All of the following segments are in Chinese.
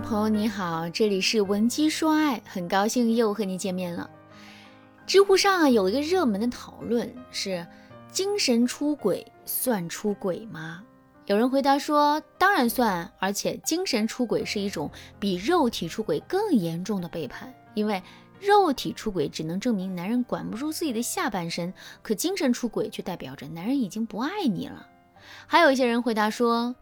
朋友你好，这里是文姬说爱，很高兴又和你见面了。知乎上啊有一个热门的讨论是：精神出轨算出轨吗？有人回答说，当然算，而且精神出轨是一种比肉体出轨更严重的背叛，因为肉体出轨只能证明男人管不住自己的下半身，可精神出轨却代表着男人已经不爱你了。还有一些人回答说。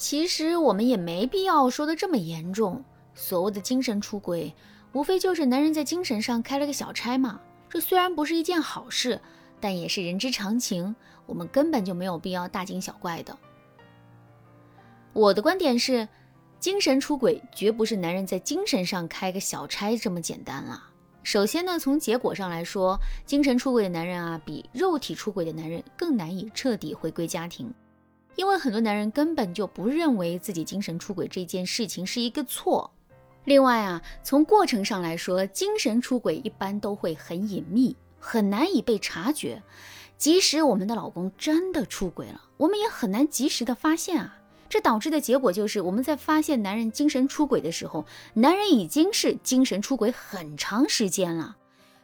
其实我们也没必要说的这么严重。所谓的精神出轨，无非就是男人在精神上开了个小差嘛。这虽然不是一件好事，但也是人之常情。我们根本就没有必要大惊小怪的。我的观点是，精神出轨绝不是男人在精神上开个小差这么简单了。首先呢，从结果上来说，精神出轨的男人啊，比肉体出轨的男人更难以彻底回归家庭。因为很多男人根本就不认为自己精神出轨这件事情是一个错。另外啊，从过程上来说，精神出轨一般都会很隐秘，很难以被察觉。即使我们的老公真的出轨了，我们也很难及时的发现啊。这导致的结果就是，我们在发现男人精神出轨的时候，男人已经是精神出轨很长时间了。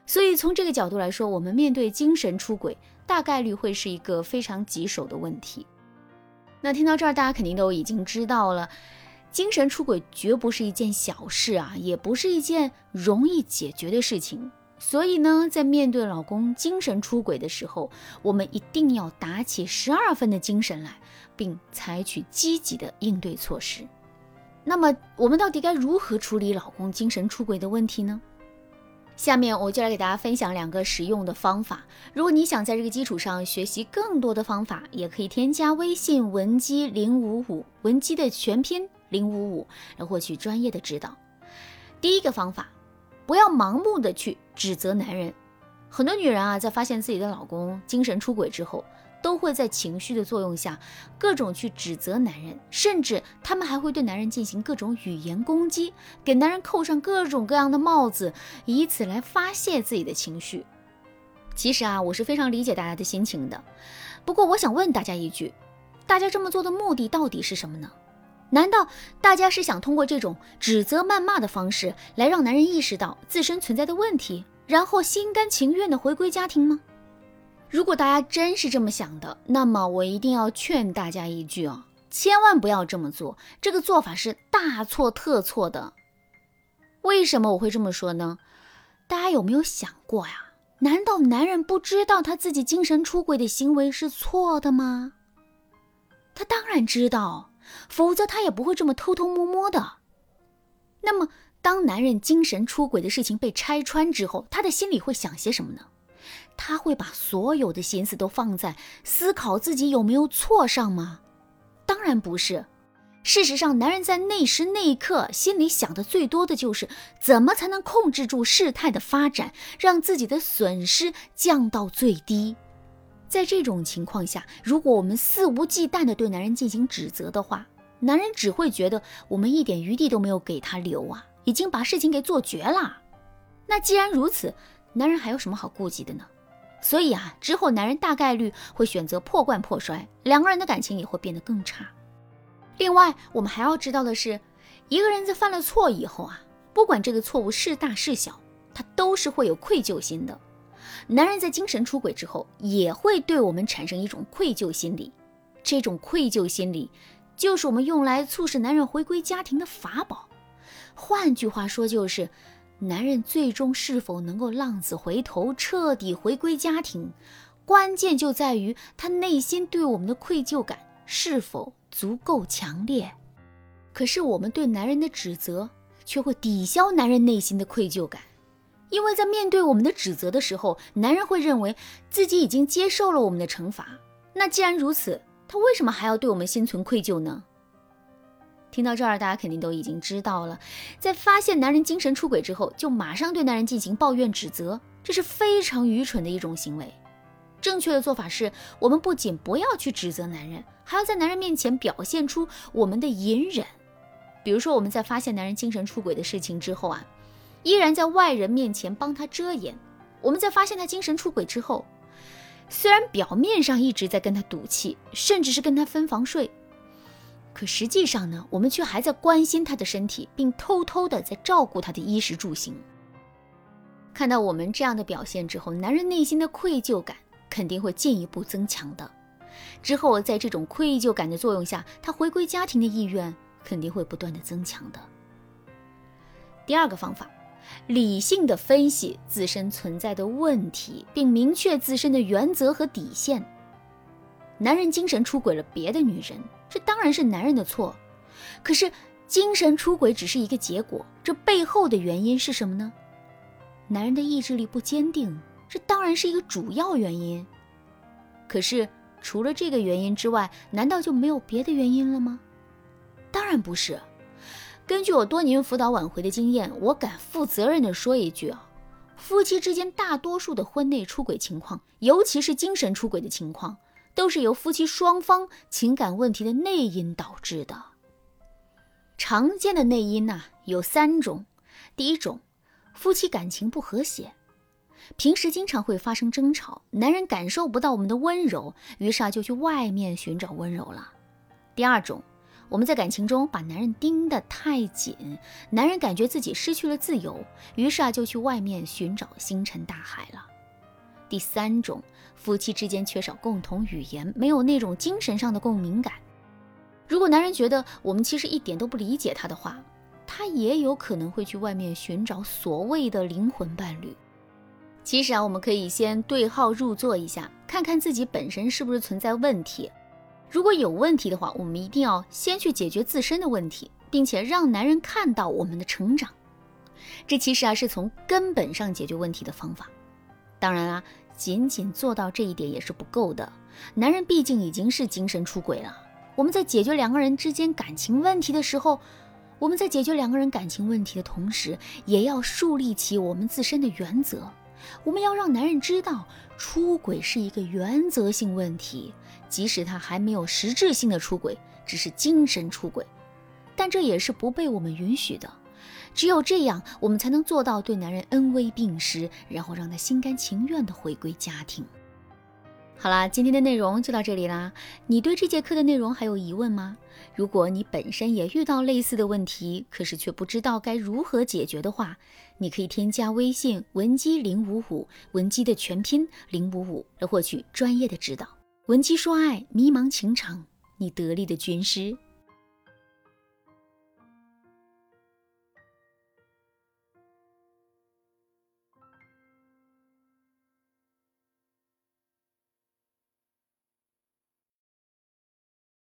所以从这个角度来说，我们面对精神出轨，大概率会是一个非常棘手的问题。那听到这儿，大家肯定都已经知道了，精神出轨绝不是一件小事啊，也不是一件容易解决的事情。所以呢，在面对老公精神出轨的时候，我们一定要打起十二分的精神来，并采取积极的应对措施。那么，我们到底该如何处理老公精神出轨的问题呢？下面我就来给大家分享两个实用的方法。如果你想在这个基础上学习更多的方法，也可以添加微信文姬零五五，文姬的全拼零五五，来获取专业的指导。第一个方法，不要盲目的去指责男人。很多女人啊，在发现自己的老公精神出轨之后，都会在情绪的作用下，各种去指责男人，甚至他们还会对男人进行各种语言攻击，给男人扣上各种各样的帽子，以此来发泄自己的情绪。其实啊，我是非常理解大家的心情的。不过，我想问大家一句：大家这么做的目的到底是什么呢？难道大家是想通过这种指责、谩骂的方式来让男人意识到自身存在的问题，然后心甘情愿的回归家庭吗？如果大家真是这么想的，那么我一定要劝大家一句啊，千万不要这么做，这个做法是大错特错的。为什么我会这么说呢？大家有没有想过呀？难道男人不知道他自己精神出轨的行为是错的吗？他当然知道，否则他也不会这么偷偷摸摸的。那么，当男人精神出轨的事情被拆穿之后，他的心里会想些什么呢？他会把所有的心思都放在思考自己有没有错上吗？当然不是。事实上，男人在那时那一刻心里想的最多的就是怎么才能控制住事态的发展，让自己的损失降到最低。在这种情况下，如果我们肆无忌惮地对男人进行指责的话，男人只会觉得我们一点余地都没有给他留啊，已经把事情给做绝了。那既然如此，男人还有什么好顾忌的呢？所以啊，之后男人大概率会选择破罐破摔，两个人的感情也会变得更差。另外，我们还要知道的是，一个人在犯了错以后啊，不管这个错误是大是小，他都是会有愧疚心的。男人在精神出轨之后，也会对我们产生一种愧疚心理。这种愧疚心理，就是我们用来促使男人回归家庭的法宝。换句话说，就是。男人最终是否能够浪子回头，彻底回归家庭，关键就在于他内心对我们的愧疚感是否足够强烈。可是我们对男人的指责却会抵消男人内心的愧疚感，因为在面对我们的指责的时候，男人会认为自己已经接受了我们的惩罚。那既然如此，他为什么还要对我们心存愧疚呢？听到这儿，大家肯定都已经知道了，在发现男人精神出轨之后，就马上对男人进行抱怨指责，这是非常愚蠢的一种行为。正确的做法是，我们不仅不要去指责男人，还要在男人面前表现出我们的隐忍。比如说，我们在发现男人精神出轨的事情之后啊，依然在外人面前帮他遮掩；我们在发现他精神出轨之后，虽然表面上一直在跟他赌气，甚至是跟他分房睡。可实际上呢，我们却还在关心他的身体，并偷偷的在照顾他的衣食住行。看到我们这样的表现之后，男人内心的愧疚感肯定会进一步增强的。之后，在这种愧疚感的作用下，他回归家庭的意愿肯定会不断的增强的。第二个方法，理性的分析自身存在的问题，并明确自身的原则和底线。男人精神出轨了别的女人。这当然是男人的错，可是精神出轨只是一个结果，这背后的原因是什么呢？男人的意志力不坚定，这当然是一个主要原因。可是除了这个原因之外，难道就没有别的原因了吗？当然不是。根据我多年辅导挽回的经验，我敢负责任的说一句啊，夫妻之间大多数的婚内出轨情况，尤其是精神出轨的情况。都是由夫妻双方情感问题的内因导致的。常见的内因呢有三种：第一种，夫妻感情不和谐，平时经常会发生争吵，男人感受不到我们的温柔，于是啊就去外面寻找温柔了；第二种，我们在感情中把男人盯得太紧，男人感觉自己失去了自由，于是啊就去外面寻找星辰大海了。第三种，夫妻之间缺少共同语言，没有那种精神上的共鸣感。如果男人觉得我们其实一点都不理解他的话，他也有可能会去外面寻找所谓的灵魂伴侣。其实啊，我们可以先对号入座一下，看看自己本身是不是存在问题。如果有问题的话，我们一定要先去解决自身的问题，并且让男人看到我们的成长。这其实啊，是从根本上解决问题的方法。当然啦，仅仅做到这一点也是不够的。男人毕竟已经是精神出轨了。我们在解决两个人之间感情问题的时候，我们在解决两个人感情问题的同时，也要树立起我们自身的原则。我们要让男人知道，出轨是一个原则性问题，即使他还没有实质性的出轨，只是精神出轨，但这也是不被我们允许的。只有这样，我们才能做到对男人恩威并施，然后让他心甘情愿地回归家庭。好啦，今天的内容就到这里啦。你对这节课的内容还有疑问吗？如果你本身也遇到类似的问题，可是却不知道该如何解决的话，你可以添加微信文姬零五五，文姬的全拼零五五，来获取专业的指导。文姬说爱，迷茫情场，你得力的军师。